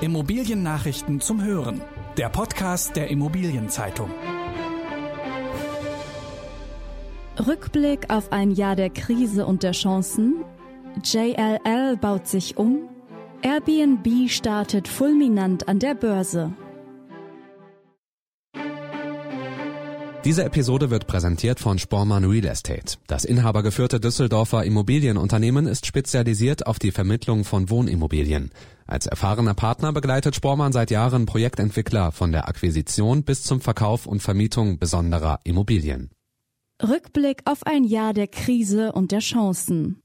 Immobiliennachrichten zum Hören. Der Podcast der Immobilienzeitung. Rückblick auf ein Jahr der Krise und der Chancen. JLL baut sich um. Airbnb startet fulminant an der Börse. Diese Episode wird präsentiert von Spormann Real Estate. Das inhabergeführte Düsseldorfer Immobilienunternehmen ist spezialisiert auf die Vermittlung von Wohnimmobilien. Als erfahrener Partner begleitet Spormann seit Jahren Projektentwickler von der Akquisition bis zum Verkauf und Vermietung besonderer Immobilien. Rückblick auf ein Jahr der Krise und der Chancen.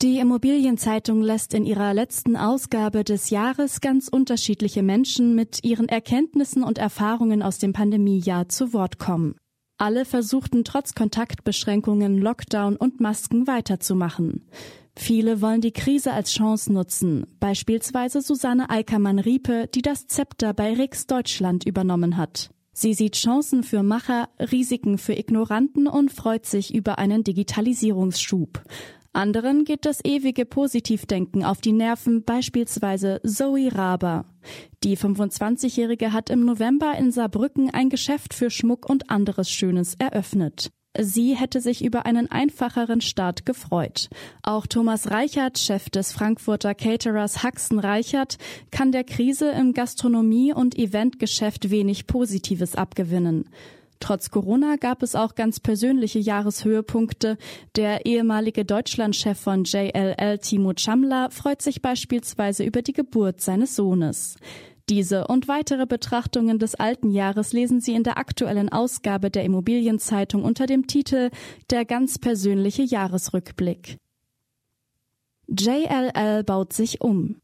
Die Immobilienzeitung lässt in ihrer letzten Ausgabe des Jahres ganz unterschiedliche Menschen mit ihren Erkenntnissen und Erfahrungen aus dem Pandemiejahr zu Wort kommen. Alle versuchten trotz Kontaktbeschränkungen, Lockdown und Masken weiterzumachen. Viele wollen die Krise als Chance nutzen, beispielsweise Susanne Eickermann-Riepe, die das Zepter bei Rix Deutschland übernommen hat. Sie sieht Chancen für Macher, Risiken für Ignoranten und freut sich über einen Digitalisierungsschub. Anderen geht das ewige Positivdenken auf die Nerven, beispielsweise Zoe Raber. Die 25-Jährige hat im November in Saarbrücken ein Geschäft für Schmuck und anderes Schönes eröffnet. Sie hätte sich über einen einfacheren Start gefreut. Auch Thomas Reichert, Chef des Frankfurter Caterers Haxen Reichert, kann der Krise im Gastronomie- und Eventgeschäft wenig Positives abgewinnen. Trotz Corona gab es auch ganz persönliche Jahreshöhepunkte. Der ehemalige Deutschlandchef von JLL Timo Chamler freut sich beispielsweise über die Geburt seines Sohnes. Diese und weitere Betrachtungen des alten Jahres lesen Sie in der aktuellen Ausgabe der Immobilienzeitung unter dem Titel Der ganz persönliche Jahresrückblick. JLL baut sich um.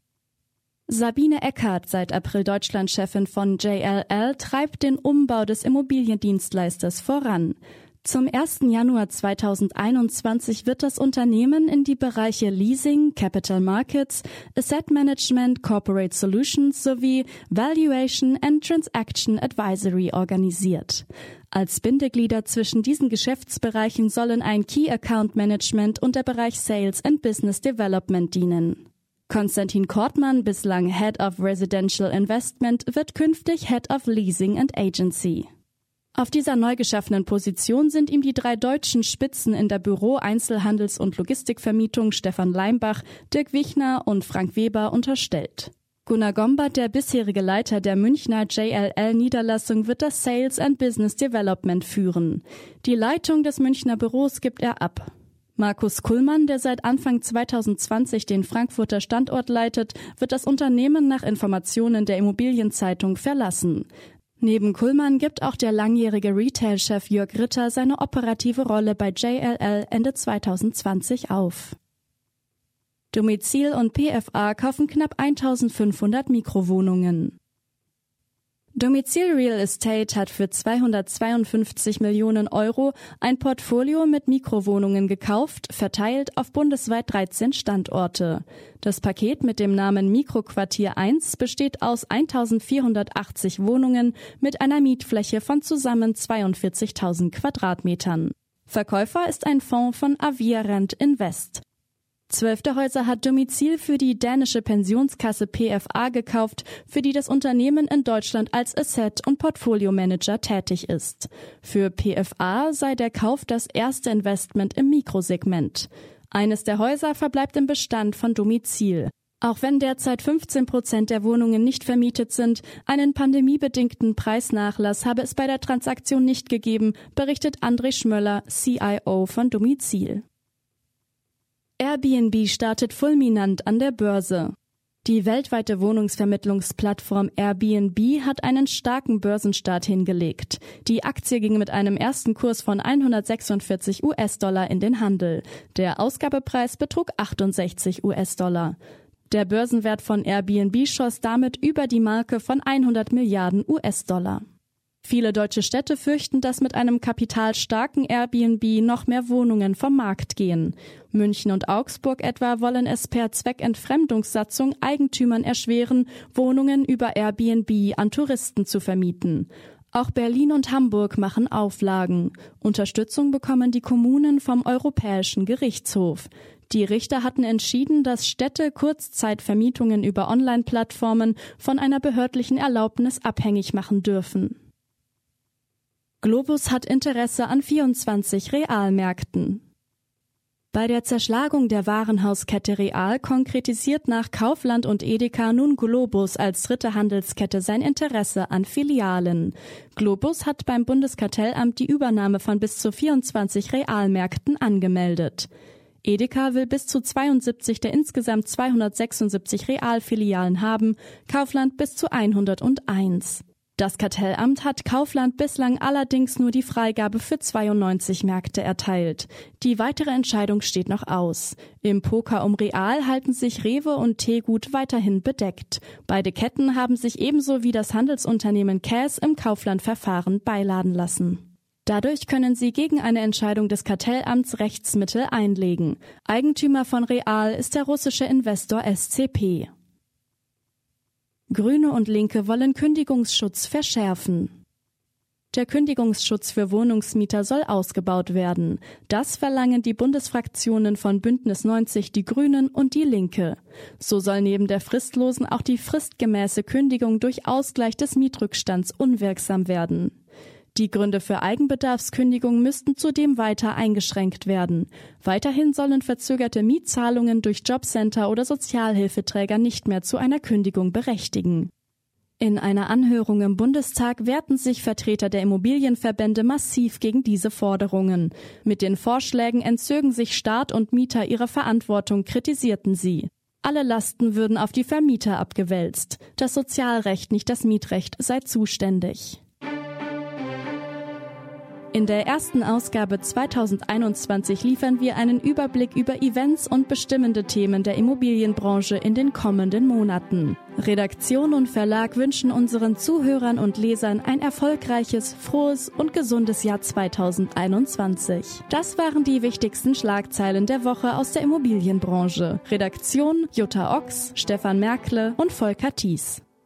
Sabine Eckhardt, seit April Deutschlandchefin von JLL, treibt den Umbau des Immobiliendienstleisters voran. Zum 1. Januar 2021 wird das Unternehmen in die Bereiche Leasing, Capital Markets, Asset Management, Corporate Solutions sowie Valuation and Transaction Advisory organisiert. Als Bindeglieder zwischen diesen Geschäftsbereichen sollen ein Key Account Management und der Bereich Sales and Business Development dienen. Konstantin Kortmann, bislang Head of Residential Investment, wird künftig Head of Leasing and Agency. Auf dieser neu geschaffenen Position sind ihm die drei deutschen Spitzen in der Büro-, Einzelhandels- und Logistikvermietung Stefan Leimbach, Dirk Wichner und Frank Weber unterstellt. Gunnar Gombert, der bisherige Leiter der Münchner JLL-Niederlassung, wird das Sales and Business Development führen. Die Leitung des Münchner Büros gibt er ab. Markus Kullmann, der seit Anfang 2020 den Frankfurter Standort leitet, wird das Unternehmen nach Informationen der Immobilienzeitung verlassen. Neben Kullmann gibt auch der langjährige Retail-Chef Jörg Ritter seine operative Rolle bei JLL Ende 2020 auf. Domizil und PFA kaufen knapp 1500 Mikrowohnungen. Domizil Real Estate hat für 252 Millionen Euro ein Portfolio mit Mikrowohnungen gekauft, verteilt auf bundesweit 13 Standorte. Das Paket mit dem Namen Mikroquartier 1 besteht aus 1480 Wohnungen mit einer Mietfläche von zusammen 42.000 Quadratmetern. Verkäufer ist ein Fonds von Avia Rent Invest. Zwölf der Häuser hat Domizil für die dänische Pensionskasse PFA gekauft, für die das Unternehmen in Deutschland als Asset- und Portfolio-Manager tätig ist. Für PFA sei der Kauf das erste Investment im Mikrosegment. Eines der Häuser verbleibt im Bestand von Domizil. Auch wenn derzeit 15 Prozent der Wohnungen nicht vermietet sind, einen pandemiebedingten Preisnachlass habe es bei der Transaktion nicht gegeben, berichtet André Schmöller, CIO von Domizil. Airbnb startet fulminant an der Börse. Die weltweite Wohnungsvermittlungsplattform Airbnb hat einen starken Börsenstart hingelegt. Die Aktie ging mit einem ersten Kurs von 146 US-Dollar in den Handel. Der Ausgabepreis betrug 68 US-Dollar. Der Börsenwert von Airbnb schoss damit über die Marke von 100 Milliarden US-Dollar. Viele deutsche Städte fürchten, dass mit einem kapitalstarken Airbnb noch mehr Wohnungen vom Markt gehen. München und Augsburg etwa wollen es per Zweckentfremdungssatzung Eigentümern erschweren, Wohnungen über Airbnb an Touristen zu vermieten. Auch Berlin und Hamburg machen Auflagen. Unterstützung bekommen die Kommunen vom Europäischen Gerichtshof. Die Richter hatten entschieden, dass Städte Kurzzeitvermietungen über Online-Plattformen von einer behördlichen Erlaubnis abhängig machen dürfen. Globus hat Interesse an 24 Realmärkten. Bei der Zerschlagung der Warenhauskette Real konkretisiert nach Kaufland und Edeka nun Globus als dritte Handelskette sein Interesse an Filialen. Globus hat beim Bundeskartellamt die Übernahme von bis zu 24 Realmärkten angemeldet. Edeka will bis zu 72 der insgesamt 276 Realfilialen haben, Kaufland bis zu 101. Das Kartellamt hat Kaufland bislang allerdings nur die Freigabe für 92 Märkte erteilt. Die weitere Entscheidung steht noch aus. Im Poker um Real halten sich Rewe und Teegut weiterhin bedeckt. Beide Ketten haben sich ebenso wie das Handelsunternehmen Cass im Kauflandverfahren beiladen lassen. Dadurch können sie gegen eine Entscheidung des Kartellamts Rechtsmittel einlegen. Eigentümer von Real ist der russische Investor SCP. Grüne und Linke wollen Kündigungsschutz verschärfen. Der Kündigungsschutz für Wohnungsmieter soll ausgebaut werden. Das verlangen die Bundesfraktionen von Bündnis 90 Die Grünen und Die Linke. So soll neben der fristlosen auch die fristgemäße Kündigung durch Ausgleich des Mietrückstands unwirksam werden. Die Gründe für Eigenbedarfskündigung müssten zudem weiter eingeschränkt werden. Weiterhin sollen verzögerte Mietzahlungen durch Jobcenter oder Sozialhilfeträger nicht mehr zu einer Kündigung berechtigen. In einer Anhörung im Bundestag wehrten sich Vertreter der Immobilienverbände massiv gegen diese Forderungen. Mit den Vorschlägen entzögen sich Staat und Mieter ihrer Verantwortung, kritisierten sie. Alle Lasten würden auf die Vermieter abgewälzt. Das Sozialrecht, nicht das Mietrecht, sei zuständig. In der ersten Ausgabe 2021 liefern wir einen Überblick über Events und bestimmende Themen der Immobilienbranche in den kommenden Monaten. Redaktion und Verlag wünschen unseren Zuhörern und Lesern ein erfolgreiches, frohes und gesundes Jahr 2021. Das waren die wichtigsten Schlagzeilen der Woche aus der Immobilienbranche. Redaktion Jutta Ochs, Stefan Merkle und Volker Thies.